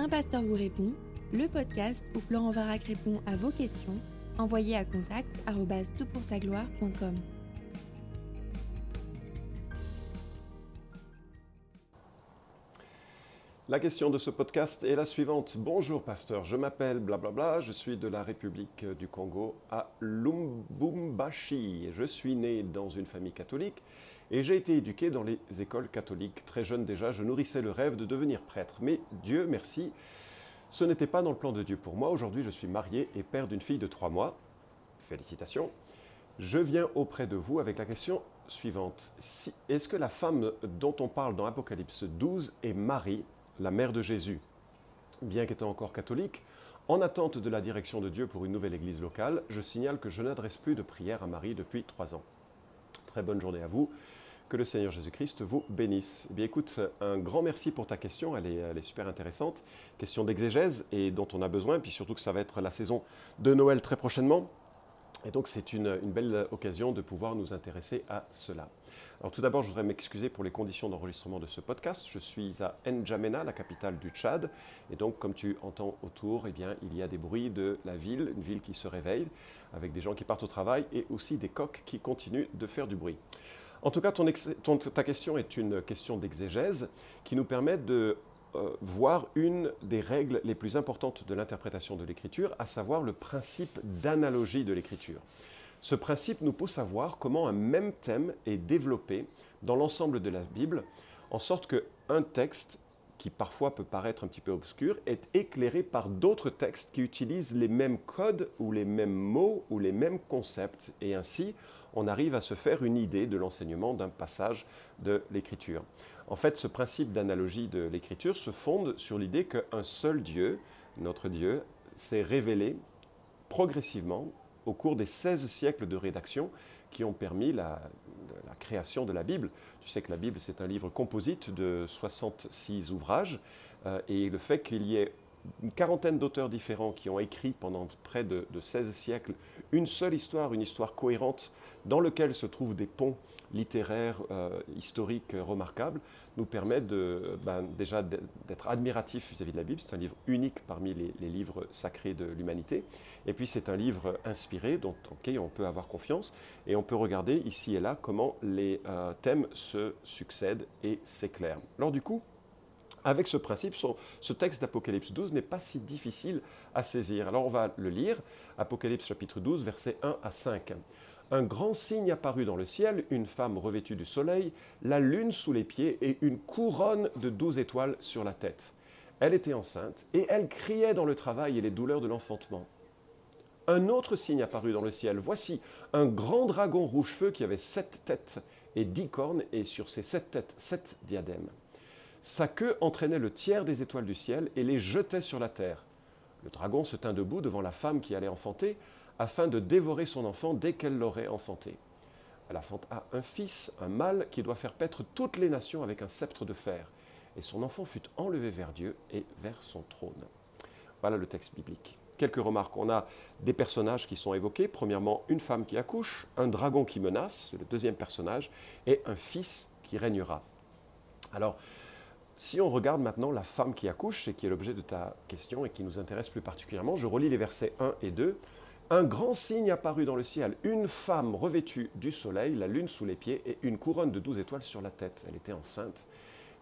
Un pasteur vous répond, le podcast où Florent Varac répond à vos questions, envoyez à contact gloire.com La question de ce podcast est la suivante. Bonjour pasteur, je m'appelle blablabla, je suis de la République du Congo à Lumbumbashi. Je suis né dans une famille catholique et j'ai été éduqué dans les écoles catholiques. Très jeune déjà, je nourrissais le rêve de devenir prêtre. Mais Dieu merci, ce n'était pas dans le plan de Dieu pour moi. Aujourd'hui, je suis marié et père d'une fille de trois mois. Félicitations. Je viens auprès de vous avec la question suivante. Est-ce que la femme dont on parle dans Apocalypse 12 est Marie, la mère de Jésus? Bien qu'étant encore catholique, en attente de la direction de Dieu pour une nouvelle église locale, je signale que je n'adresse plus de prière à Marie depuis trois ans. Très bonne journée à vous. Que le Seigneur Jésus-Christ vous bénisse. Eh bien, écoute, un grand merci pour ta question, elle est, super intéressante. Question d'exégèse et dont on a besoin, puis surtout que ça va être la saison de Noël très prochainement. Et donc c'est une, une, belle occasion de pouvoir nous intéresser à cela. Alors tout d'abord, je voudrais m'excuser pour les conditions d'enregistrement de ce podcast. Je suis à N'Djamena, la capitale du Tchad, et donc comme tu entends autour, eh bien, il y a des bruits de la ville, une ville qui se réveille, avec des gens qui partent au travail et aussi des coqs qui continuent de faire du bruit. En tout cas, ta question est une question d'exégèse qui nous permet de euh, voir une des règles les plus importantes de l'interprétation de l'écriture, à savoir le principe d'analogie de l'écriture. Ce principe nous pousse à voir comment un même thème est développé dans l'ensemble de la Bible, en sorte qu'un texte qui parfois peut paraître un petit peu obscur, est éclairé par d'autres textes qui utilisent les mêmes codes ou les mêmes mots ou les mêmes concepts. Et ainsi, on arrive à se faire une idée de l'enseignement d'un passage de l'Écriture. En fait, ce principe d'analogie de l'Écriture se fonde sur l'idée qu'un seul Dieu, notre Dieu, s'est révélé progressivement au cours des 16 siècles de rédaction qui ont permis la, la, création de la Bible. Tu sais que la Bible, c'est un livre composite de 66 ouvrages, euh, et le fait qu'il y ait une quarantaine d'auteurs différents qui ont écrit pendant près de, de, 16 siècles une seule histoire, une histoire cohérente, dans laquelle se trouvent des ponts littéraires, euh, historiques remarquables, nous permet de, ben, déjà d'être admiratif vis-à-vis de la Bible. C'est un livre unique parmi les, livres sacrés de l'humanité. Et puis c'est un livre inspiré, dont, auquel on peut avoir confiance. Et on peut regarder ici et là comment les euh, thèmes se succèdent et s'éclairent. Alors du coup, avec ce principe, ce texte d'Apocalypse 12 n'est pas si difficile à saisir. Alors on va le lire, Apocalypse chapitre 12, versets 1 à 5. Un grand signe apparut dans le ciel, une femme revêtue du soleil, la lune sous les pieds et une couronne de douze étoiles sur la tête. Elle était enceinte et elle criait dans le travail et les douleurs de l'enfantement. Un autre signe apparut dans le ciel. Voici un grand dragon rouge-feu qui avait sept têtes et dix cornes et sur ces sept têtes sept diadèmes. Sa queue entraînait le tiers des étoiles du ciel et les jetait sur la terre. Le dragon se tint debout devant la femme qui allait enfanter, afin de dévorer son enfant dès qu'elle l'aurait enfanté. Elle enfanta un fils, un mâle, qui doit faire paître toutes les nations avec un sceptre de fer. Et son enfant fut enlevé vers Dieu et vers son trône. Voilà le texte biblique. Quelques remarques. On a des personnages qui sont évoqués. Premièrement, une femme qui accouche, un dragon qui menace, c'est le deuxième personnage, et un fils qui régnera. Alors, si on regarde maintenant la femme qui accouche, et qui est l'objet de ta question et qui nous intéresse plus particulièrement, je relis les versets 1 et 2. Un grand signe apparut dans le ciel, une femme revêtue du soleil, la lune sous les pieds et une couronne de douze étoiles sur la tête. Elle était enceinte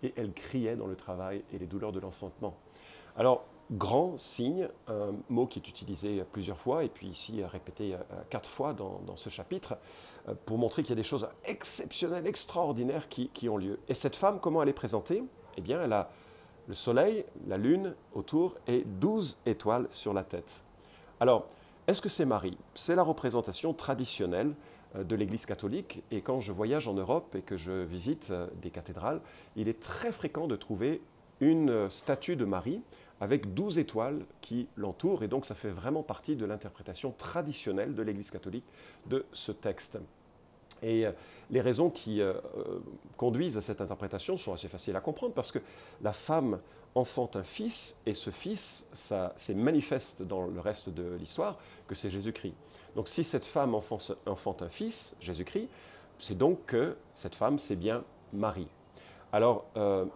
et elle criait dans le travail et les douleurs de l'enfantement. Alors, grand signe, un mot qui est utilisé plusieurs fois et puis ici répété euh, quatre fois dans, ce chapitre euh, pour montrer qu'il y a des choses exceptionnelles, extraordinaires qui, qui ont lieu. Et cette femme, comment elle est présentée? Eh bien, elle a le soleil, la lune autour et douze étoiles sur la tête. Alors, est-ce que c'est Marie? C'est la représentation traditionnelle euh, de l'Église catholique. Et quand je voyage en Europe et que je visite euh, des cathédrales, il est très fréquent de trouver une statue de Marie avec douze étoiles qui l'entourent. Et donc, ça fait vraiment partie de l'interprétation traditionnelle de l'Église catholique de ce texte. Et euh, les raisons qui euh, euh, conduisent à cette interprétation sont assez faciles à comprendre parce que la femme enfante un fils et ce fils, ça c'est manifeste dans le reste de l'histoire que c'est Jésus-Christ. Donc si cette femme enfante, enfante un fils, Jésus-Christ, c'est donc que cette femme c'est bien Marie. Alors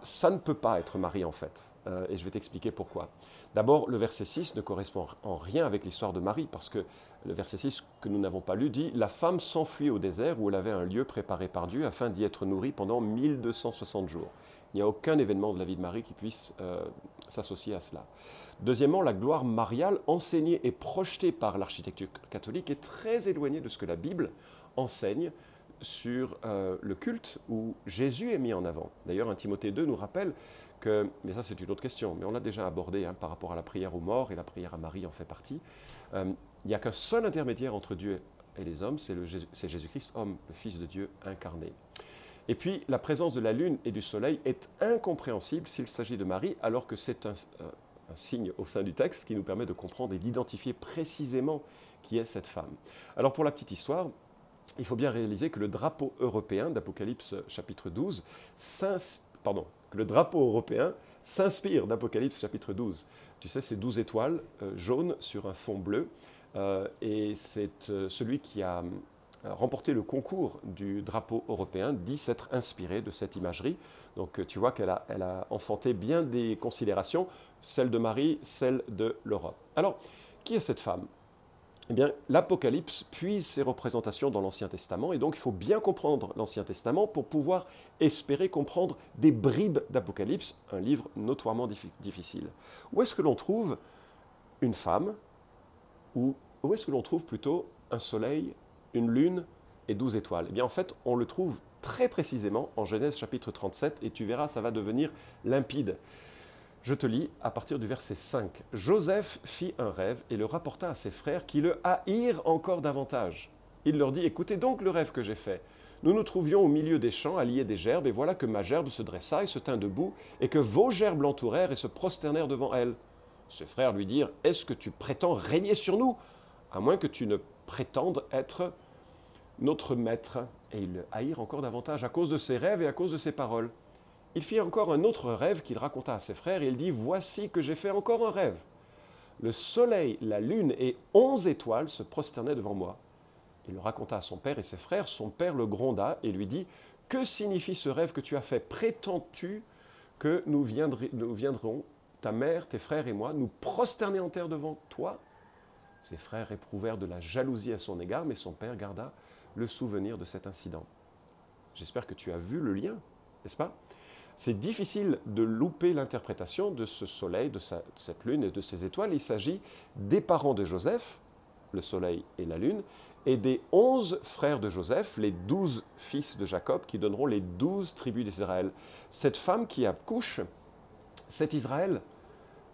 ça ne peut pas être Marie en fait. et je vais t'expliquer pourquoi. D'abord, le verset 6 ne correspond en rien avec l'histoire de Marie, parce que le verset 6 que nous n'avons pas lu dit La femme s'enfuit au désert où elle avait un lieu préparé par Dieu afin d'y être nourrie pendant 1260 jours. Il n'y a aucun événement de la vie de Marie qui puisse euh, s'associer à cela. Deuxièmement, la gloire mariale enseignée et projetée par l'architecture catholique est très éloignée de ce que la Bible enseigne sur euh, le culte où Jésus est mis en avant. D'ailleurs, un Timothée 2 nous rappelle que, mais ça c'est une autre question, mais on l'a déjà abordé hein, par rapport à la prière aux morts, et la prière à Marie en fait partie. Euh, il n'y a qu'un seul intermédiaire entre Dieu et les hommes, c'est Jésus-Christ, homme, le Fils de Dieu incarné. Et puis, la présence de la lune et du soleil est incompréhensible s'il s'agit de Marie, alors que c'est un, euh, un, signe au sein du texte qui nous permet de comprendre et d'identifier précisément qui est cette femme. Alors, pour la petite histoire, il faut bien réaliser que le drapeau européen d'Apocalypse chapitre 12 pardon, que le drapeau européen s'inspire d'Apocalypse chapitre 12. Tu sais, c'est 12 étoiles euh, jaunes sur un fond bleu. Euh, et c'est euh, celui qui a remporté le concours du drapeau européen dit s'être inspiré de cette imagerie. Donc tu vois qu'elle a, a enfanté bien des considérations, celle de Marie, celle de l'Europe. Alors, qui est cette femme? Eh bien, l'Apocalypse puise ses représentations dans l'Ancien Testament, et donc il faut bien comprendre l'Ancien Testament pour pouvoir espérer comprendre des bribes d'Apocalypse, un livre notoirement difficile. Où est-ce que l'on trouve une femme, où est-ce que l'on trouve plutôt un soleil, une lune et douze étoiles? Eh bien, en fait, on le trouve très précisément en Genèse chapitre 37, et tu verras, ça va devenir limpide. Je te lis à partir du verset 5. Joseph fit un rêve et le rapporta à ses frères qui le haïrent encore davantage. Il leur dit, écoutez donc le rêve que j'ai fait. Nous nous trouvions au milieu des champs, lier des gerbes, et voilà que ma gerbe se dressa et se tint debout, et que vos gerbes l'entourèrent et se prosternèrent devant elle. Ses frères lui dirent, Est-ce que tu prétends régner sur nous? À moins que tu ne prétendes être notre maître. Et ils le haïrent encore davantage à cause de ses rêves et à cause de ses paroles il fit encore un autre rêve qu'il raconta à ses frères, et il dit, Voici que j'ai fait encore un rêve. Le soleil, la lune et onze étoiles se prosternaient devant moi. Il le raconta à son père et ses frères, son père le gronda et lui dit, Que signifie ce rêve que tu as fait? Prétends-tu que nous, nous viendrons, ta mère, tes frères et moi, nous prosterner en terre devant toi Ses frères éprouvèrent de la jalousie à son égard, mais son père garda le souvenir de cet incident. J'espère que tu as vu le lien, n'est-ce pas? C'est difficile de louper l'interprétation de ce soleil, de, cette lune et de ces étoiles. Il s'agit des parents de Joseph, le soleil et la lune, et des onze frères de Joseph, les douze fils de Jacob, qui donneront les douze tribus d'Israël. Cette femme qui accouche, c'est Israël,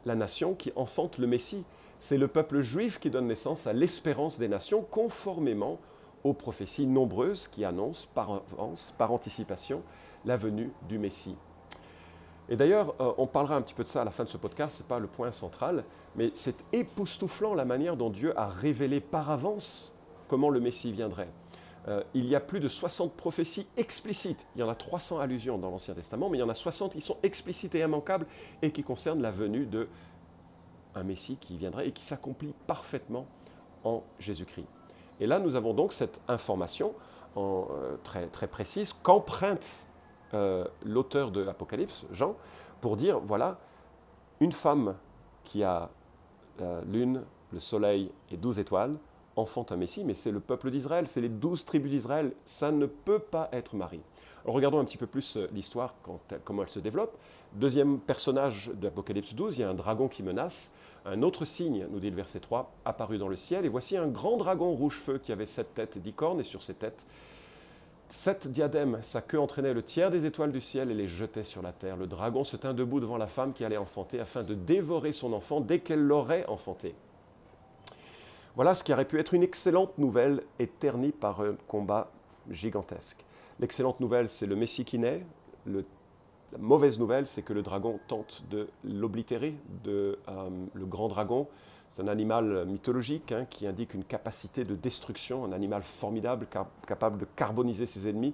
la nation qui enfante le Messie. C'est le peuple juif qui donne naissance à l'espérance des nations, conformément aux prophéties nombreuses qui annoncent par avance, par anticipation, la venue du Messie. Et d'ailleurs, euh, on parlera un petit peu de ça à la fin de ce podcast, ce n'est pas le point central, mais c'est époustouflant la manière dont Dieu a révélé par avance comment le Messie viendrait. Euh, il y a plus de 60 prophéties explicites, il y en a 300 allusions dans l'Ancien Testament, mais il y en a 60 qui sont explicites et immanquables et qui concernent la venue de un Messie qui viendrait et qui s'accomplit parfaitement en Jésus-Christ. Et là, nous avons donc cette information euh, très, très précise qu'emprunte euh, l'auteur de l'Apocalypse, Jean, pour dire, voilà, une femme qui a la lune, le soleil et douze étoiles, enfante un Messie, mais c'est le peuple d'Israël, c'est les douze tribus d'Israël, ça ne peut pas être Marie. Regardons un petit peu plus euh, l'histoire, comment elle se développe. Deuxième personnage de l'Apocalypse 12, il y a un dragon qui menace. Un autre signe, nous dit le verset 3, apparu dans le ciel, et voici un grand dragon rouge-feu qui avait sept têtes et dix cornes, et sur ses têtes Sept diadèmes, sa queue entraînait le tiers des étoiles du ciel et les jetait sur la terre. Le dragon se tint debout devant la femme qui allait enfanter afin de dévorer son enfant dès qu'elle l'aurait enfanté. Voilà ce qui aurait pu être une excellente nouvelle et ternie par un combat gigantesque. L'excellente nouvelle, c'est le Messie qui naît. la mauvaise nouvelle, c'est que le dragon tente de l'oblitérer, de, euh, le grand dragon c'est un animal mythologique hein, qui indique une capacité de destruction, un animal formidable capable de carboniser ses ennemis.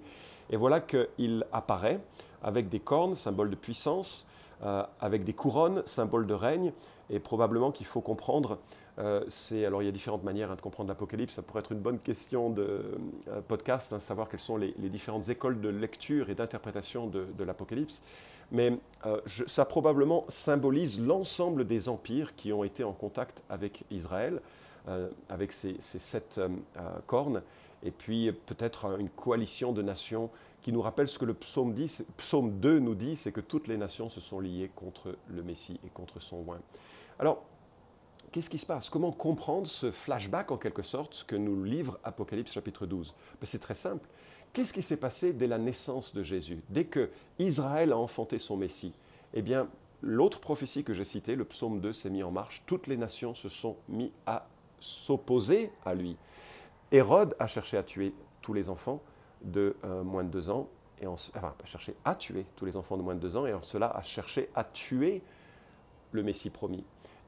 Et voilà qu'il apparaît avec des cornes, symbole de puissance, euh, avec des couronnes, symbole de règne. Et probablement qu'il faut comprendre, euh, c'est, alors il y a différentes manières hein, de comprendre l'Apocalypse, ça pourrait être une bonne question de euh, podcast, hein, savoir quelles sont les, différentes écoles de lecture et d'interprétation de, l'Apocalypse. mais euh, ça probablement symbolise l'ensemble des empires qui ont été en contact avec Israël, avec ces, sept cornes, et puis peut-être une coalition de nations qui nous rappelle ce que le psaume, psaume 2 nous dit, c'est que toutes les nations se sont liées contre le Messie et contre son oin. Alors, qu'est-ce qui se passe? Comment comprendre ce flashback en quelque sorte que nous livre Apocalypse chapitre 12 ben, C'est très simple. Qu'est-ce qui s'est passé dès la naissance de Jésus? Dès que Israël a enfanté son Messie, eh bien, l'autre prophétie que j'ai citée, le psaume 2, s'est mis en marche. Toutes les nations se sont mis à s'opposer à lui. Hérode a cherché à tuer tous les enfants de euh, moins de deux ans, et en, enfin, a cherché à tuer tous les enfants de moins de deux ans, et en cela a cherché à tuer le Messie promis.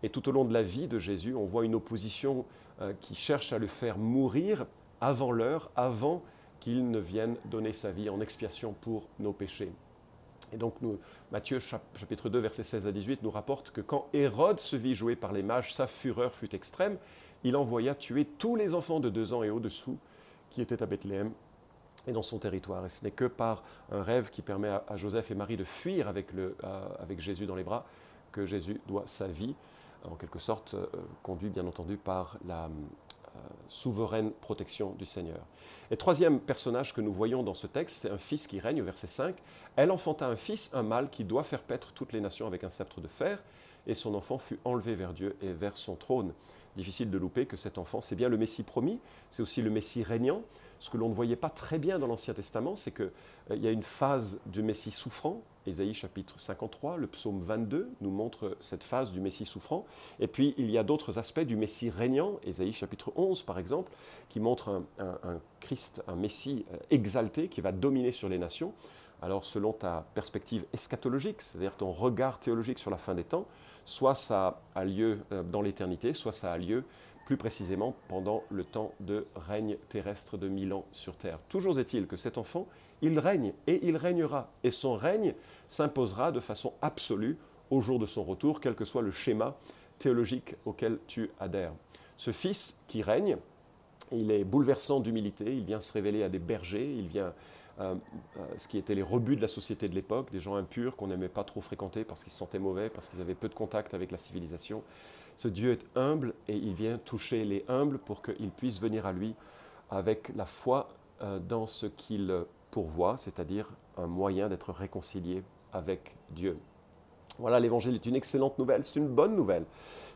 Et tout au long de la vie de Jésus, on voit une opposition euh, qui cherche à le faire mourir avant l'heure, avant qu'il ne vienne donner sa vie en expiation pour nos péchés. Et donc Matthieu chapitre 2 versets 16 à 18 nous rapporte que quand Hérode se vit jouer par les mages, sa fureur fut extrême, il envoya tuer tous les enfants de deux ans et au-dessous qui étaient à Bethléem et dans son territoire. Et ce n'est que par un rêve qui permet à, Joseph et Marie de fuir euh, avec Jésus dans les bras que Jésus doit sa vie, en quelque sorte euh, conduit bien entendu par la, euh, souveraine protection du Seigneur. Et troisième personnage que nous voyons dans ce texte, c'est un fils qui règne, verset 5. Elle enfanta un fils, un mâle, qui doit faire paître toutes les nations avec un sceptre de fer, et son enfant fut enlevé vers Dieu et vers son trône. Difficile de louper que cet enfant, c'est bien le Messie promis, c'est aussi le Messie régnant, ce que l'on ne voyait pas très bien dans l'Ancien Testament, c'est qu'il euh, y a une phase du Messie souffrant. Ésaïe chapitre 53, le psaume 22 nous montre cette phase du Messie souffrant. Et puis il y a d'autres aspects du Messie régnant, Ésaïe chapitre 11 par exemple, qui montre un, Christ, un Messie euh, exalté qui va dominer sur les nations. Alors selon ta perspective eschatologique, c'est-à-dire ton regard théologique sur la fin des temps, soit ça a lieu euh, dans l'éternité, soit ça a lieu plus précisément pendant le temps de règne terrestre de mille ans sur terre. Toujours est-il que cet enfant, il règne et il régnera, et son règne s'imposera de façon absolue au jour de son retour, quel que soit le schéma théologique auquel tu adhères. Ce fils qui règne, il est bouleversant d'humilité, il vient se révéler à des bergers, il vient euh, euh, ce qui étaient les rebuts de la société de l'époque, des gens impurs qu'on n'aimait pas trop fréquenter parce qu'ils se sentaient mauvais, parce qu'ils avaient peu de contact avec la civilisation. Ce Dieu est humble et il vient toucher les humbles pour qu'ils puissent venir à lui avec la foi euh, dans ce qu'il pourvoit, c'est-à-dire un moyen d'être réconcilié avec Dieu. Voilà, l'évangile est une excellente nouvelle, c'est une bonne nouvelle.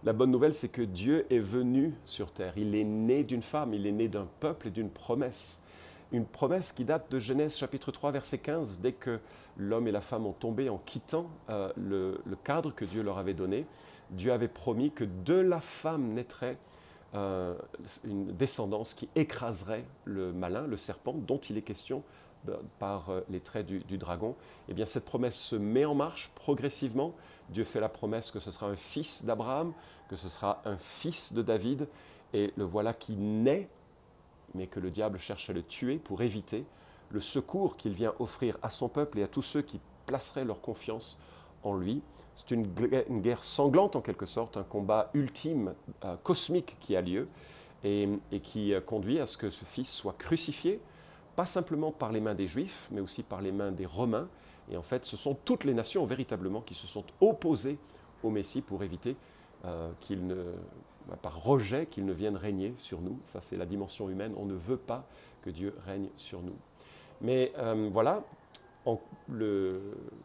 La bonne nouvelle, c'est que Dieu est venu sur terre. Il est né d'une femme, il est né d'un peuple et d'une promesse. Une promesse qui date de Genèse chapitre 3, verset 15, dès que l'homme et la femme ont tombé en quittant euh, le cadre que Dieu leur avait donné. Dieu avait promis que de la femme naîtrait euh, une descendance qui écraserait le malin, le serpent, dont il est question par euh, les traits du, dragon. Eh bien, cette promesse se met en marche progressivement. Dieu fait la promesse que ce sera un fils d'Abraham, que ce sera un fils de David, et le voilà qui naît, mais que le diable cherche à le tuer pour éviter le secours qu'il vient offrir à son peuple et à tous ceux qui placeraient leur confiance en lui. C'est une, guerre sanglante en quelque sorte, un combat ultime, euh, cosmique qui a lieu et, qui euh, conduit à ce que ce Fils soit crucifié, pas simplement par les mains des Juifs, mais aussi par les mains des Romains. Et en fait, ce sont toutes les nations véritablement qui se sont opposées au Messie pour éviter euh, qu'il ne, par rejet, qu'il ne vienne régner sur nous. Ça, c'est la dimension humaine. On ne veut pas que Dieu règne sur nous. Mais voilà, en le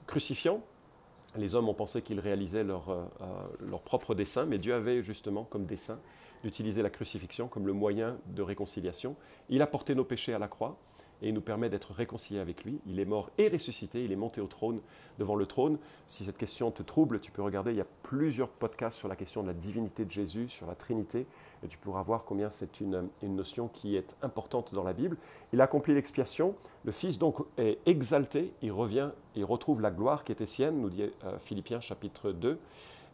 crucifiant, les hommes ont pensé qu'ils réalisaient leur, euh, euh, leur, propre dessein, mais Dieu avait justement comme dessein d'utiliser la crucifixion comme le moyen de réconciliation. Il a porté nos péchés à la croix, et il nous permet d'être réconciliés avec lui. Il est mort et ressuscité, il est monté au trône, devant le trône. Si cette question te trouble, tu peux regarder, il y a plusieurs podcasts sur la question de la divinité de Jésus, sur la Trinité, et tu pourras voir combien c'est une, notion qui est importante dans la Bible. Il a accompli l'expiation, le Fils donc est exalté, il revient, il retrouve la gloire qui était sienne, nous dit euh, Philippiens chapitre 2.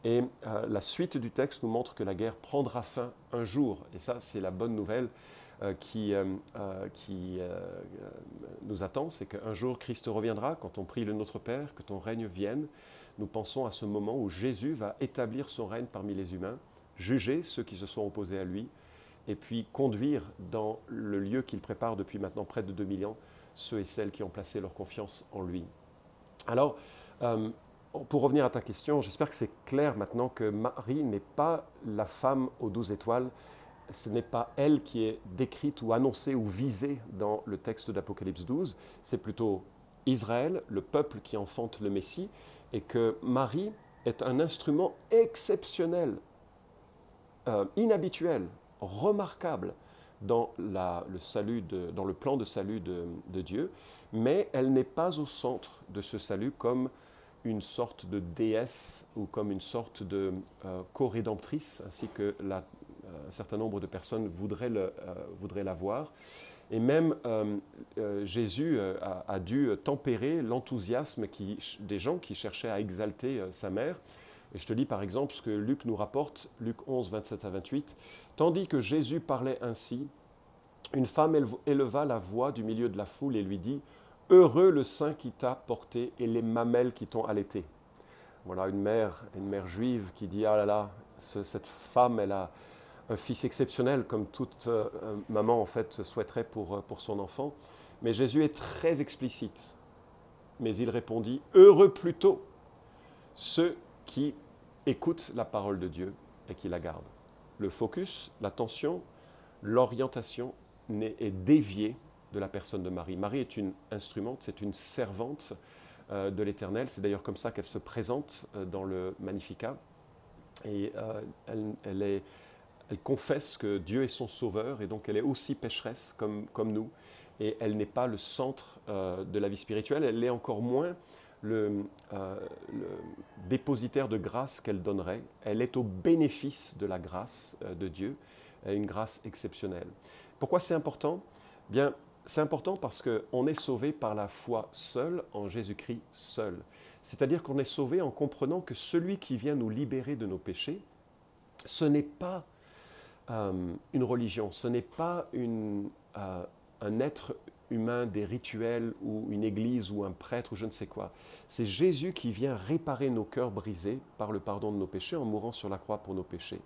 Et euh, la suite du texte nous montre que la guerre prendra fin un jour. Et ça, c'est la bonne nouvelle. Euh, qui, euh, euh, nous attend, c'est qu'un jour Christ reviendra, quand on prie le Notre Père, que ton règne vienne. Nous pensons à ce moment où Jésus va établir son règne parmi les humains, juger ceux qui se sont opposés à lui, et puis conduire dans le lieu qu'il prépare depuis maintenant près de 2000 ans ceux et celles qui ont placé leur confiance en lui. Alors, pour revenir à ta question, j'espère que c'est clair maintenant que Marie n'est pas la femme aux douze étoiles. Ce n'est pas elle qui est décrite ou annoncée ou visée dans le texte d'Apocalypse 12. C'est plutôt Israël, le peuple qui enfante le Messie, et que Marie est un instrument exceptionnel, euh, inhabituel, remarquable dans, le, plan de salut de, Dieu, mais elle n'est pas au centre de ce salut comme une sorte de déesse ou comme une sorte de euh, co-rédemptrice, ainsi que la, un certain nombre de personnes voudraient, le, voudraient la voir. Et même Jésus a, dû tempérer l'enthousiasme des gens qui cherchaient à exalter sa mère et je te lis par exemple ce que Luc nous rapporte, Luc 11, 27 à 28. Tandis que Jésus parlait ainsi, une femme éleva la voix du milieu de la foule et lui dit Heureux le sein qui t'a porté et les mamelles qui t'ont allaité. Voilà une mère, une mère juive qui dit Ah là là, cette femme, elle a un fils exceptionnel, comme toute euh, maman en fait souhaiterait pour, euh, pour son enfant. Mais Jésus est très explicite. Mais il répondit Heureux plutôt ceux qui écoute la parole de Dieu et qui la garde. Le focus, l'attention, l'orientation est déviée de la personne de Marie. Marie est une instrumente, c'est une servante euh, de l'Éternel. C'est d'ailleurs comme ça qu'elle se présente dans le Magnificat. Et elle, est, elle, confesse que Dieu est son sauveur et donc elle est aussi pécheresse comme, comme nous. Et elle n'est pas le centre de la vie spirituelle, elle l'est encore moins le, euh, le dépositaire de grâce qu'elle donnerait. Elle est au bénéfice de la grâce euh, de Dieu, une grâce exceptionnelle. Pourquoi c'est important? Bien, c'est important parce qu'on est sauvé par la foi seule en Jésus-Christ seul. C'est-à-dire qu'on est sauvé en comprenant que celui qui vient nous libérer de nos péchés, ce n'est pas euh, une religion, ce n'est pas une, un être humain, des rituels ou une église ou un prêtre ou je ne sais quoi. C'est Jésus qui vient réparer nos cœurs brisés par le pardon de nos péchés en mourant sur la croix pour nos péchés.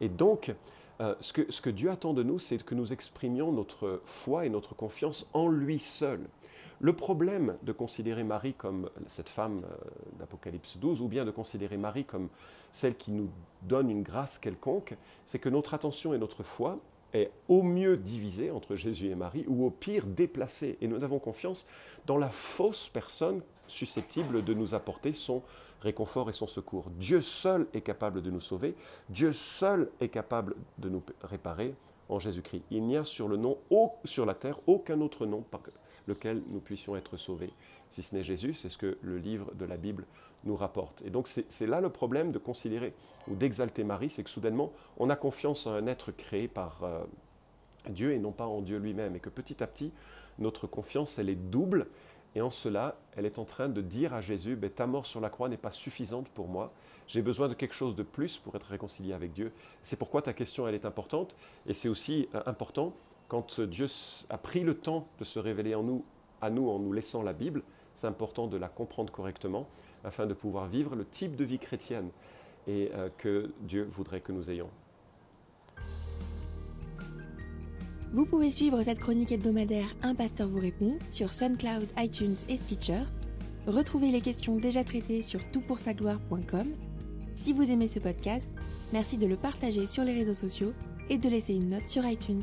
Et donc, euh, ce, que, ce que Dieu attend de nous, c'est que nous exprimions notre foi et notre confiance en lui seul. Le problème de considérer Marie comme cette femme euh, d'Apocalypse 12, ou bien de considérer Marie comme celle qui nous donne une grâce quelconque, c'est que notre attention et notre foi est au mieux divisé entre Jésus et Marie, ou au pire déplacé. Et nous avons confiance dans la fausse personne susceptible de nous apporter son réconfort et son secours. Dieu seul est capable de nous sauver, Dieu seul est capable de nous réparer en Jésus-Christ. Il n'y a sur, le nom, sur la terre aucun autre nom par lequel nous puissions être sauvés. Si ce n'est Jésus, c'est ce que le livre de la Bible nous rapporte. Et donc c'est là le problème de considérer ou d'exalter Marie, c'est que soudainement on a confiance en un être créé par euh, Dieu et non pas en Dieu lui-même. Et que petit à petit, notre confiance, elle est double. Et en cela, elle est en train de dire à Jésus, ben, ta mort sur la croix n'est pas suffisante pour moi. J'ai besoin de quelque chose de plus pour être réconcilié avec Dieu. C'est pourquoi ta question, elle est importante. Et c'est aussi euh, important quand Dieu a pris le temps de se révéler en nous, à nous en nous laissant la Bible. C'est important de la comprendre correctement afin de pouvoir vivre le type de vie chrétienne et euh, que Dieu voudrait que nous ayons. Vous pouvez suivre cette chronique hebdomadaire Un pasteur vous répond sur SoundCloud, iTunes et Stitcher. Retrouvez les questions déjà traitées sur toutpoursagloire.com. Si vous aimez ce podcast, merci de le partager sur les réseaux sociaux et de laisser une note sur iTunes.